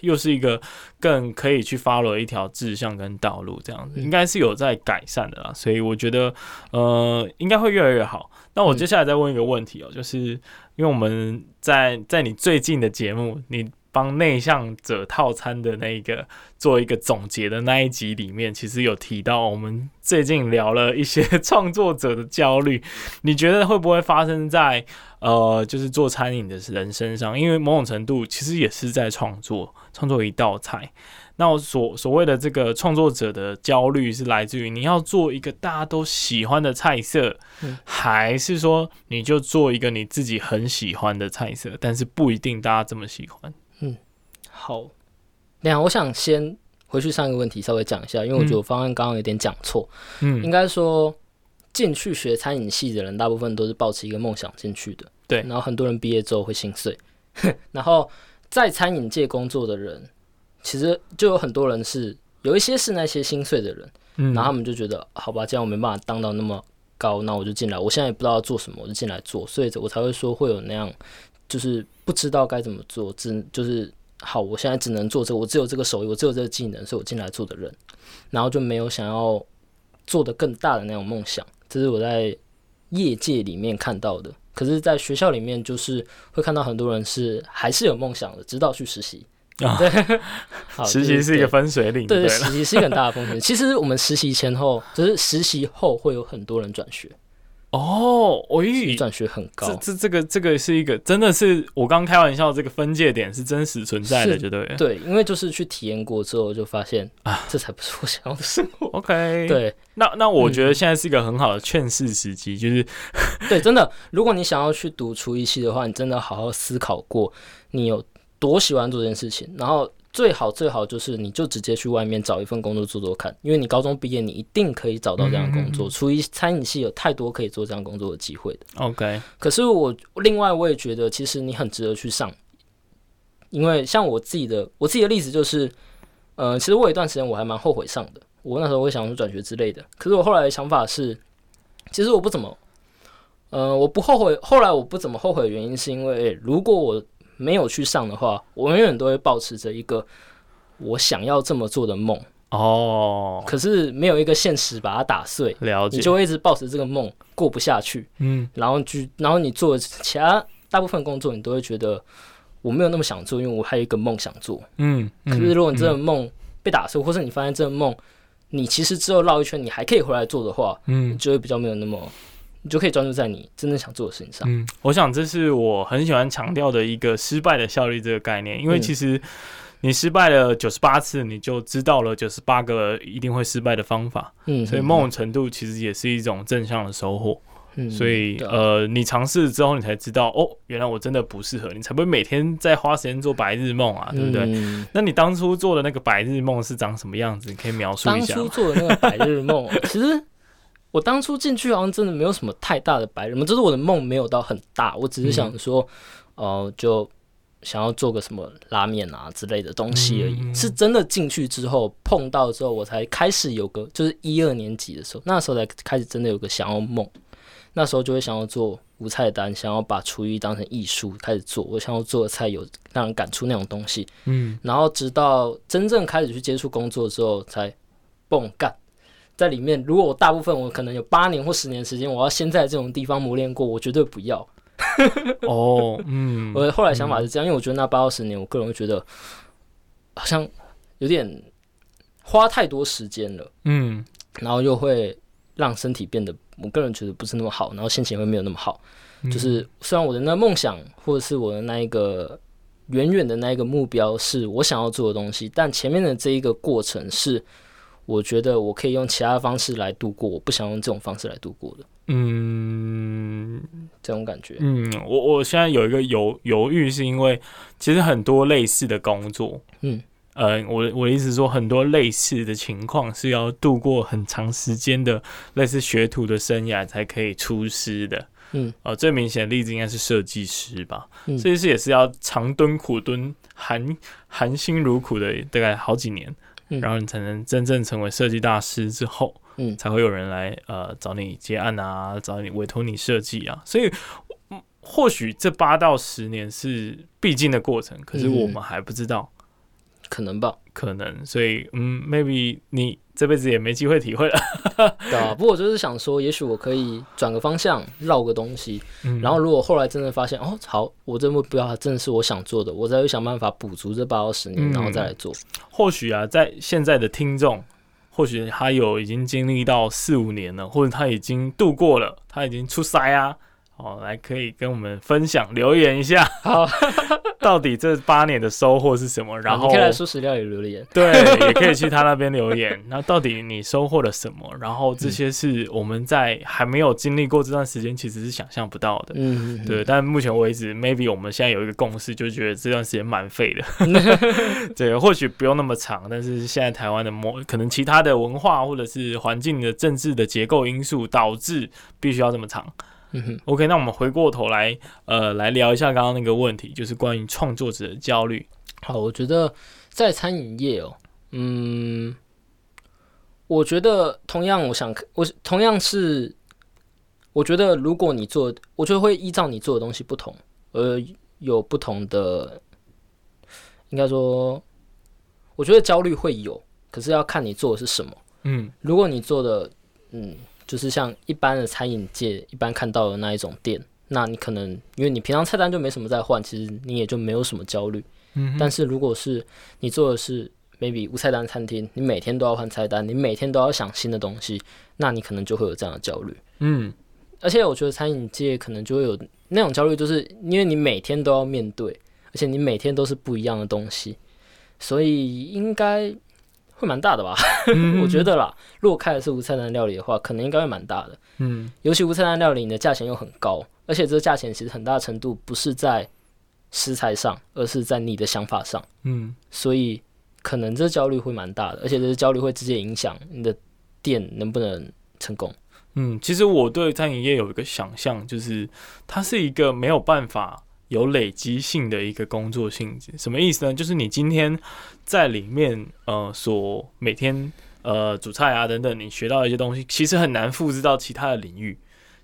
又是一个更可以去 follow 一条志向跟道路，这样子应该是有在改善的啦，所以我觉得呃应该会越来越好。那我接下来再问一个问题哦，就是因为我们在在你最近的节目，你帮内向者套餐的那一个做一个总结的那一集里面，其实有提到我们最近聊了一些创作者的焦虑，你觉得会不会发生在呃就是做餐饮的人身上？因为某种程度其实也是在创作，创作一道菜。那我所所谓的这个创作者的焦虑是来自于你要做一个大家都喜欢的菜色，嗯，还是说你就做一个你自己很喜欢的菜色，但是不一定大家这么喜欢？嗯，好，那我想先回去上一个问题，稍微讲一下，因为我觉得我方案刚刚有点讲错。嗯，应该说进去学餐饮系的人，大部分都是抱持一个梦想进去的。对，然后很多人毕业之后会心碎。然后在餐饮界工作的人，其实就有很多人是有一些是那些心碎的人。嗯，然后他们就觉得，好吧，既然我没办法当到那么高，那我就进来。我现在也不知道要做什么，我就进来做，所以我才会说会有那样。就是不知道该怎么做，只就是好，我现在只能做这个，我只有这个手艺，我只有这个技能，所以我进来做的人，然后就没有想要做的更大的那种梦想。这是我在业界里面看到的，可是，在学校里面就是会看到很多人是还是有梦想的，直到去实习，啊。对，好实习是一个分水岭。对，对，实习是一个很大的风险。其实我们实习前后，就是实习后会有很多人转学。哦，我以转学很高，这这这个这个是一个真的是我刚开玩笑，这个分界点是真实存在的，就对。对，因为就是去体验过之后，就发现啊，这才不是我想要的生活。OK，对，那那我觉得现在是一个很好的劝世时机，就是 对，真的，如果你想要去读厨艺系的话，你真的好好思考过，你有多喜欢做这件事情，然后。最好最好就是你就直接去外面找一份工作做做看，因为你高中毕业，你一定可以找到这样的工作。厨艺餐饮系有太多可以做这样工作的机会的。OK，可是我另外我也觉得，其实你很值得去上，因为像我自己的我自己的例子就是，呃，其实我有一段时间我还蛮后悔上的，我那时候会想转学之类的。可是我后来的想法是，其实我不怎么，呃，我不后悔。后来我不怎么后悔的原因是因为，如果我没有去上的话，我永远都会保持着一个我想要这么做的梦哦。可是没有一个现实把它打碎，了解，你就会一直抱持这个梦过不下去。嗯，然后就然后你做其他大部分工作，你都会觉得我没有那么想做，因为我还有一个梦想做。嗯，可是如果你这个梦被打碎，或是你发现这个梦你其实之后绕一圈你还可以回来做的话，嗯，就会比较没有那么。你就可以专注在你真正想做的事情上。嗯，我想这是我很喜欢强调的一个失败的效率这个概念，因为其实你失败了九十八次，你就知道了九十八个一定会失败的方法。嗯，所以某种程度其实也是一种正向的收获。嗯，所以呃，你尝试之后，你才知道哦，原来我真的不适合，你才不会每天在花时间做白日梦啊，对不对？嗯，那你当初做的那个白日梦是长什么样子？你可以描述一下。当初做的那个白日梦，其实。我当初进去好像真的没有什么太大的白日梦，就是我的梦没有到很大，我只是想说，哦、嗯呃，就想要做个什么拉面啊之类的东西而已。嗯、是真的进去之后碰到之后，我才开始有个，就是一二年级的时候，那时候才开始真的有个想要梦。那时候就会想要做无菜单，想要把厨艺当成艺术开始做。我想要做的菜有让人感触那种东西，嗯，然后直到真正开始去接触工作之后，才蹦干。在里面，如果我大部分我可能有八年或十年时间，我要先在这种地方磨练过，我绝对不要。哦，嗯，我后来想法是这样，因为我觉得那八到十年，我个人会觉得好像有点花太多时间了，嗯，然后又会让身体变得，我个人觉得不是那么好，然后心情会没有那么好。就是虽然我的那梦想或者是我的那一个远远的那一个目标是我想要做的东西，但前面的这一个过程是。我觉得我可以用其他方式来度过，我不想用这种方式来度过的。嗯，这种感觉。嗯，我我现在有一个犹犹豫，是因为其实很多类似的工作，嗯，呃，我我的意思是说，很多类似的情况是要度过很长时间的类似学徒的生涯才可以出师的。嗯，呃，最明显的例子应该是设计师吧。设计师也是要长蹲苦蹲，含含辛茹苦的，大概好几年。然后你才能真正成为设计大师之后，嗯，才会有人来呃找你接案啊，找你委托你设计啊。所以或许这八到十年是必经的过程，可是我们还不知道，嗯、可能吧？可能。所以嗯，maybe 你。这辈子也没机会体会了，对啊。不过我就是想说，也许我可以转个方向，绕个东西。嗯、然后如果后来真的发现，哦，好，我这目标还真的是我想做的，我再去想办法补足这八到十年，然后再来做。嗯、或许啊，在现在的听众，或许他有已经经历到四五年了，或者他已经度过了，他已经出塞啊。哦，来可以跟我们分享留言一下，好，到底这八年的收获是什么？然后你可以来蔬食料理留言，对，也可以去他那边留言。那到底你收获了什么？然后这些是我们在还没有经历过这段时间，其实是想象不到的。嗯，对。但目前为止，maybe 我们现在有一个共识，就觉得这段时间蛮废的。对，或许不用那么长，但是现在台湾的模可能其他的文化或者是环境的政治的结构因素，导致必须要这么长。嗯哼，OK，那我们回过头来，呃，来聊一下刚刚那个问题，就是关于创作者的焦虑。好，我觉得在餐饮业哦，嗯，我觉得同样，我想，我同样是，我觉得如果你做，我觉得会依照你做的东西不同，而有不同的，应该说，我觉得焦虑会有，可是要看你做的是什么。嗯，如果你做的，嗯。就是像一般的餐饮界一般看到的那一种店，那你可能因为你平常菜单就没什么在换，其实你也就没有什么焦虑。嗯，但是如果是你做的是 maybe 无菜单餐厅，你每天都要换菜单，你每天都要想新的东西，那你可能就会有这样的焦虑。嗯，而且我觉得餐饮界可能就会有那种焦虑，就是因为你每天都要面对，而且你每天都是不一样的东西，所以应该。会蛮大的吧，我觉得啦。如果开的是无菜单料理的话，可能应该会蛮大的。嗯，尤其无菜单料理，你的价钱又很高，而且这个价钱其实很大程度不是在食材上，而是在你的想法上。嗯，所以可能这焦虑会蛮大的，而且这焦虑会直接影响你的店能不能成功。嗯，其实我对餐饮业有一个想象，就是它是一个没有办法。有累积性的一个工作性质，什么意思呢？就是你今天在里面，呃，所每天呃煮菜啊等等，你学到一些东西，其实很难复制到其他的领域。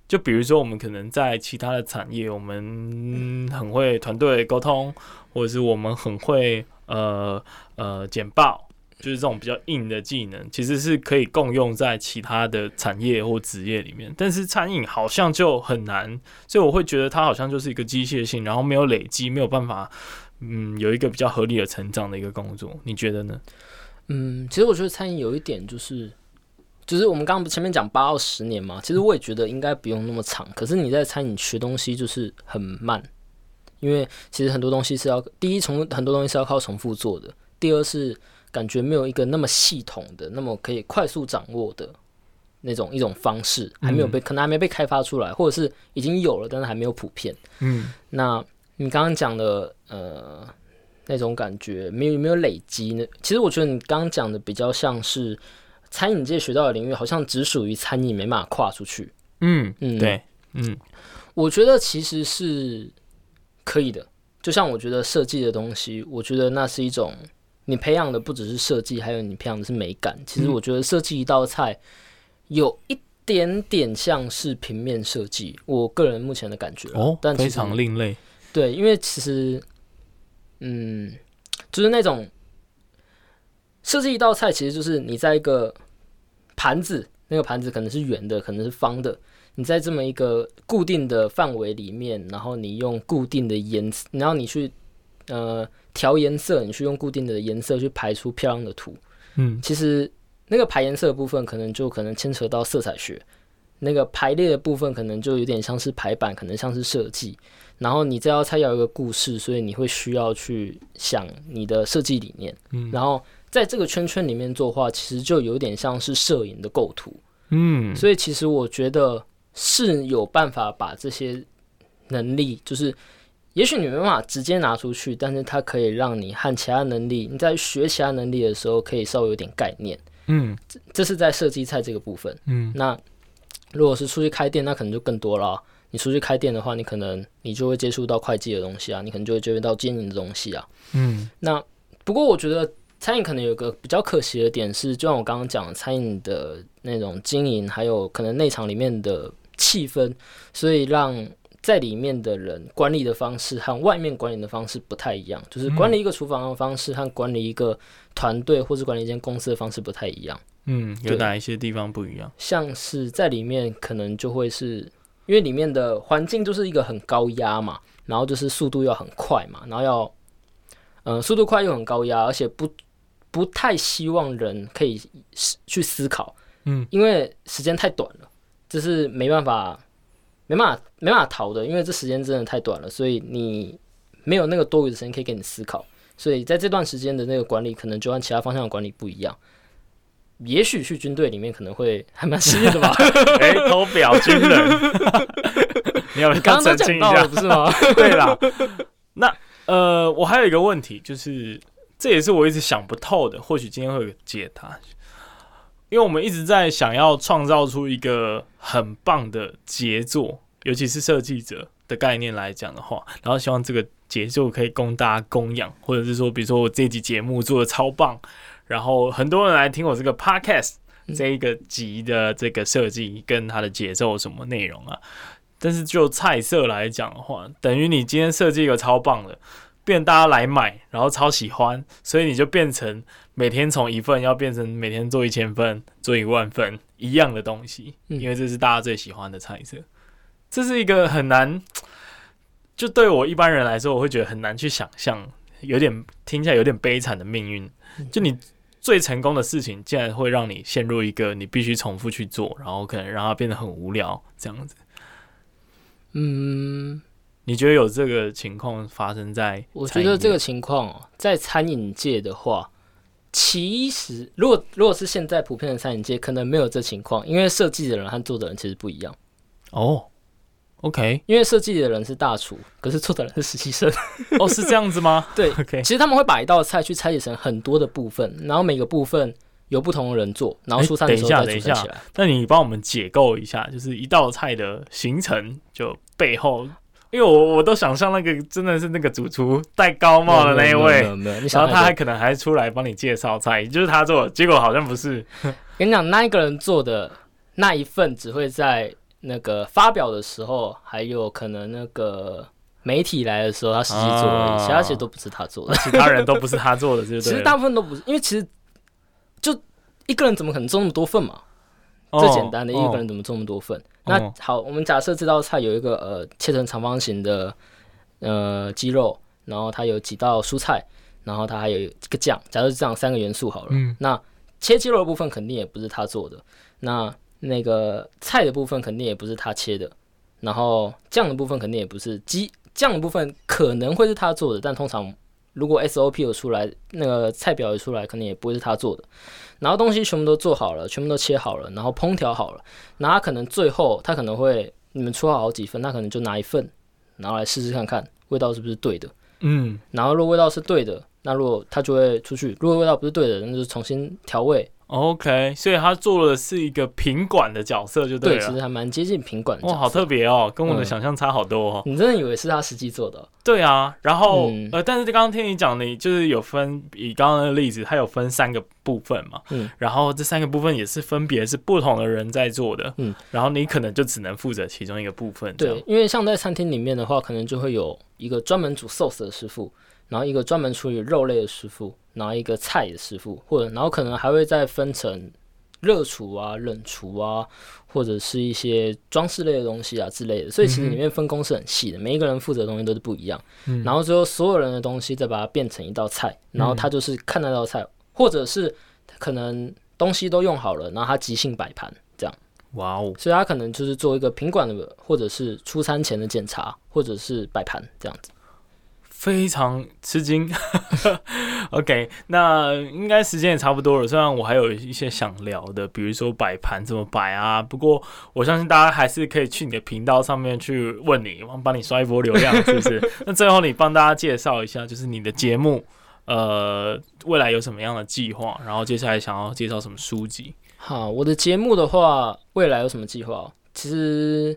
就比如说，我们可能在其他的产业，我们很会团队沟通，或者是我们很会呃呃简报。就是这种比较硬的技能，其实是可以共用在其他的产业或职业里面，但是餐饮好像就很难，所以我会觉得它好像就是一个机械性，然后没有累积，没有办法，嗯，有一个比较合理的成长的一个工作。你觉得呢？嗯，其实我觉得餐饮有一点就是，就是我们刚刚不前面讲八到十年嘛，其实我也觉得应该不用那么长。可是你在餐饮学东西就是很慢，因为其实很多东西是要第一从很多东西是要靠重复做的，第二是。感觉没有一个那么系统的、那么可以快速掌握的那种一种方式，还没有被、嗯、可能还没被开发出来，或者是已经有了，但是还没有普遍。嗯，那你刚刚讲的呃那种感觉没有没有累积呢？其实我觉得你刚刚讲的比较像是餐饮界学到的领域，好像只属于餐饮，没办法跨出去。嗯嗯，对，嗯，我觉得其实是可以的。就像我觉得设计的东西，我觉得那是一种。你培养的不只是设计，还有你培养的是美感。其实我觉得设计一道菜有一点点像是平面设计，我个人目前的感觉哦，但非常另类。对，因为其实，嗯，就是那种设计一道菜，其实就是你在一个盘子，那个盘子可能是圆的，可能是方的，你在这么一个固定的范围里面，然后你用固定的颜色，然后你去。呃，调颜色，你去用固定的颜色去排出漂亮的图。嗯，其实那个排颜色的部分，可能就可能牵扯到色彩学；那个排列的部分，可能就有点像是排版，可能像是设计。然后你这道菜要有一个故事，所以你会需要去想你的设计理念。嗯，然后在这个圈圈里面作画，其实就有点像是摄影的构图。嗯，所以其实我觉得是有办法把这些能力，就是。也许你没办法直接拿出去，但是它可以让你和其他能力，你在学其他能力的时候，可以稍微有点概念。嗯，这这是在设计菜这个部分。嗯，那如果是出去开店，那可能就更多了。你出去开店的话，你可能你就会接触到会计的东西啊，你可能就会接触到经营的东西啊。嗯，那不过我觉得餐饮可能有个比较可惜的点是，就像我刚刚讲，餐饮的那种经营，还有可能内场里面的气氛，所以让。在里面的人管理的方式和外面管理的方式不太一样，就是管理一个厨房的方式和管理一个团队或是管理一间公司的方式不太一样。嗯，有哪一些地方不一样？像是在里面可能就会是因为里面的环境就是一个很高压嘛，然后就是速度要很快嘛，然后要嗯、呃、速度快又很高压，而且不不太希望人可以去思考，嗯，因为时间太短了，就是没办法。没办法，没办法逃的，因为这时间真的太短了，所以你没有那个多余的时间可以给你思考，所以在这段时间的那个管理，可能就按其他方向的管理不一样。也许去军队里面可能会还蛮适应的吧。哎、欸，偷表军人，你要 刚刚都讲到了不是吗？对啦，那呃，我还有一个问题，就是这也是我一直想不透的，或许今天会有解答。因为我们一直在想要创造出一个很棒的杰作，尤其是设计者的概念来讲的话，然后希望这个杰作可以供大家供养，或者是说，比如说我这集节目做的超棒，然后很多人来听我这个 podcast 这一个集的这个设计跟它的节奏什么内容啊，但是就菜色来讲的话，等于你今天设计一个超棒的。变大家来买，然后超喜欢，所以你就变成每天从一份要变成每天做一千份、做一万份一样的东西，因为这是大家最喜欢的菜色。这是一个很难，就对我一般人来说，我会觉得很难去想象，有点听起来有点悲惨的命运，就你最成功的事情，竟然会让你陷入一个你必须重复去做，然后可能让它变得很无聊这样子。嗯，你觉得有这个情况发生在？我觉得这个情况在餐饮界的话，其实如果如果是现在普遍的餐饮界，可能没有这情况，因为设计的人和做的人其实不一样。哦，OK，因为设计的人是大厨，可是做的人是实习生。哦，是这样子吗？对，OK。其实他们会把一道菜去拆解成很多的部分，然后每个部分由不同的人做，然后出餐的时候再组成起来。那你帮我们解构一下，就是一道菜的形成就背后。因为我我都想象那个真的是那个主厨戴高帽的那一位，然后他还可能还出来帮你介绍菜，就是他做的，结果好像不是。跟你讲，那一个人做的那一份只会在那个发表的时候，还有可能那个媒体来的时候他实际做而已，其他其实都不是他做的，其他人都不是他做的，对不对？其实大部分都不是，因为其实就一个人怎么可能做那么多份嘛？最简单的一个人怎么做那么多份？那好，我们假设这道菜有一个呃切成长方形的呃鸡肉，然后它有几道蔬菜，然后它还有一个酱。假设是这样三个元素好了，嗯，那切鸡肉的部分肯定也不是他做的，那那个菜的部分肯定也不是他切的，然后酱的部分肯定也不是鸡酱的部分可能会是他做的，但通常如果 SOP 有出来，那个菜表有出来，可能也不会是他做的。然后东西全部都做好了，全部都切好了，然后烹调好了，那他可能最后他可能会你们出好好几份，他可能就拿一份，然后来试试看看味道是不是对的，嗯，然后如果味道是对的，那如果他就会出去；如果味道不是对的，那就重新调味。OK，所以他做的是一个品管的角色，就对了。对，其实还蛮接近品管的。哇，好特别哦，跟我的想象差好多哦。嗯、你真的以为是他实际做的？对啊，然后、嗯、呃，但是刚刚听你讲你，就是有分以刚刚的例子，它有分三个部分嘛。嗯。然后这三个部分也是分别是不同的人在做的。嗯。然后你可能就只能负责其中一个部分。对，因为像在餐厅里面的话，可能就会有一个专门煮 sauce 的师傅。然后一个专门处理肉类的师傅，然后一个菜的师傅，或者然后可能还会再分成热厨啊、冷厨啊，或者是一些装饰类的东西啊之类的。所以其实里面分工是很细的，每一个人负责的东西都是不一样。然后最后所有人的东西再把它变成一道菜，然后他就是看那道菜，或者是可能东西都用好了，然后他即兴摆盘这样。哇哦！所以他可能就是做一个品管的，或者是出餐前的检查，或者是摆盘这样子。非常吃惊，OK，那应该时间也差不多了。虽然我还有一些想聊的，比如说摆盘怎么摆啊，不过我相信大家还是可以去你的频道上面去问你，我帮你刷一波流量，是不是？那最后你帮大家介绍一下，就是你的节目，呃，未来有什么样的计划？然后接下来想要介绍什么书籍？好，我的节目的话，未来有什么计划？其实。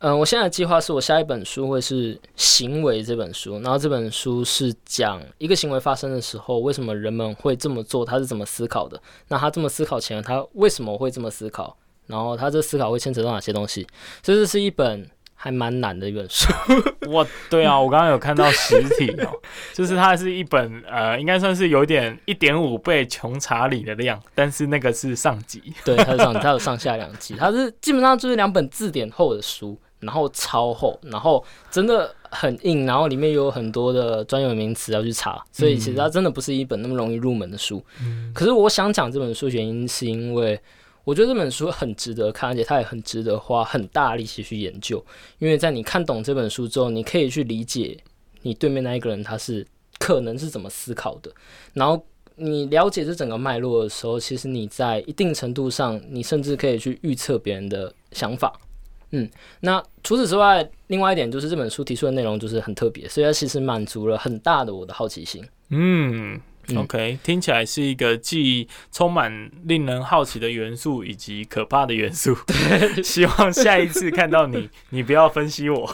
嗯，我现在的计划是我下一本书会是《行为》这本书，然后这本书是讲一个行为发生的时候，为什么人们会这么做，他是怎么思考的？那他这么思考前，他为什么会这么思考？然后他这思考会牵扯到哪些东西？所以这是一本还蛮难的一本书。哇，对啊，我刚刚有看到实体哦，就是它是一本呃，应该算是有点一点五倍穷查理的量，但是那个是上集，对，它是上它有上下两集，它是基本上就是两本字典厚的书。然后超厚，然后真的很硬，然后里面有很多的专有名词要去查，所以其实它真的不是一本那么容易入门的书。嗯。可是我想讲这本书原因，是因为我觉得这本书很值得看，而且它也很值得花很大力气去研究。因为在你看懂这本书之后，你可以去理解你对面那一个人他是可能是怎么思考的。然后你了解这整个脉络的时候，其实你在一定程度上，你甚至可以去预测别人的想法。嗯，那除此之外，另外一点就是这本书提出的内容就是很特别，所以它其实满足了很大的我的好奇心。嗯。OK，嗯，听起来是一个既充满令人好奇的元素，以及可怕的元素。对，希望下一次看到你，你不要分析我，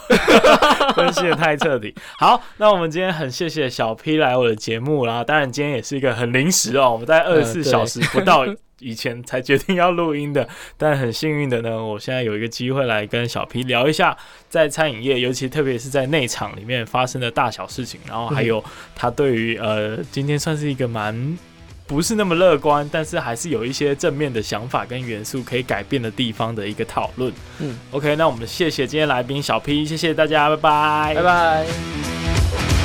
分析的太彻底。好，那我们今天很谢谢小 P 来我的节目啦。当然，今天也是一个很临时哦，我们在二十四小时不到。以前才决定要录音的，但很幸运的呢，我现在有一个机会来跟小 P 聊一下在餐饮业，尤其特别是在内场里面发生的大小事情，然后还有他对于呃今天算是一个蛮不是那么乐观，但是还是有一些正面的想法跟元素可以改变的地方的一个讨论。嗯，OK，那我们谢谢今天来宾小 P，谢谢大家，拜拜，拜拜。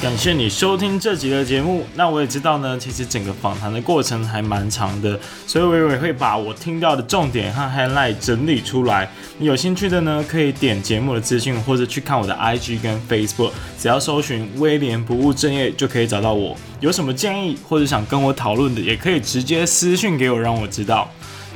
感谢你收听这集的节目。那我也知道呢，其实整个访谈的过程还蛮长的，所以我也会把我听到的重点和 highlight 整理出来。你有兴趣的呢，可以点节目的资讯，或者去看我的 IG 跟 Facebook，只要搜寻威廉不务正业就可以找到我。有什么建议或者想跟我讨论的，也可以直接私讯给我，让我知道。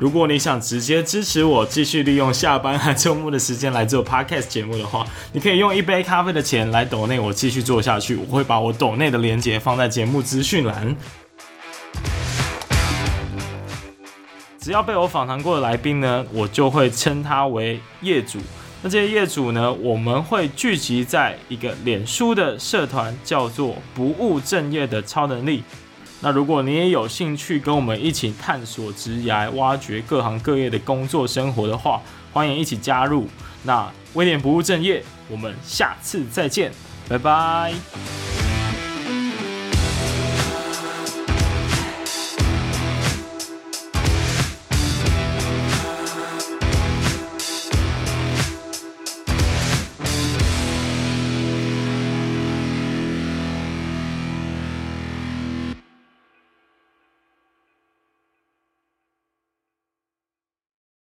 如果你想直接支持我继续利用下班和周末的时间来做 podcast 节目的话，你可以用一杯咖啡的钱来抖内我继续做下去。我会把我抖内的链接放在节目资讯栏。只要被我访谈过的来宾呢，我就会称他为业主。那这些业主呢，我们会聚集在一个脸书的社团，叫做“不务正业的超能力”。那如果你也有兴趣跟我们一起探索职涯、挖掘各行各业的工作生活的话，欢迎一起加入。那威廉不务正业，我们下次再见，拜拜。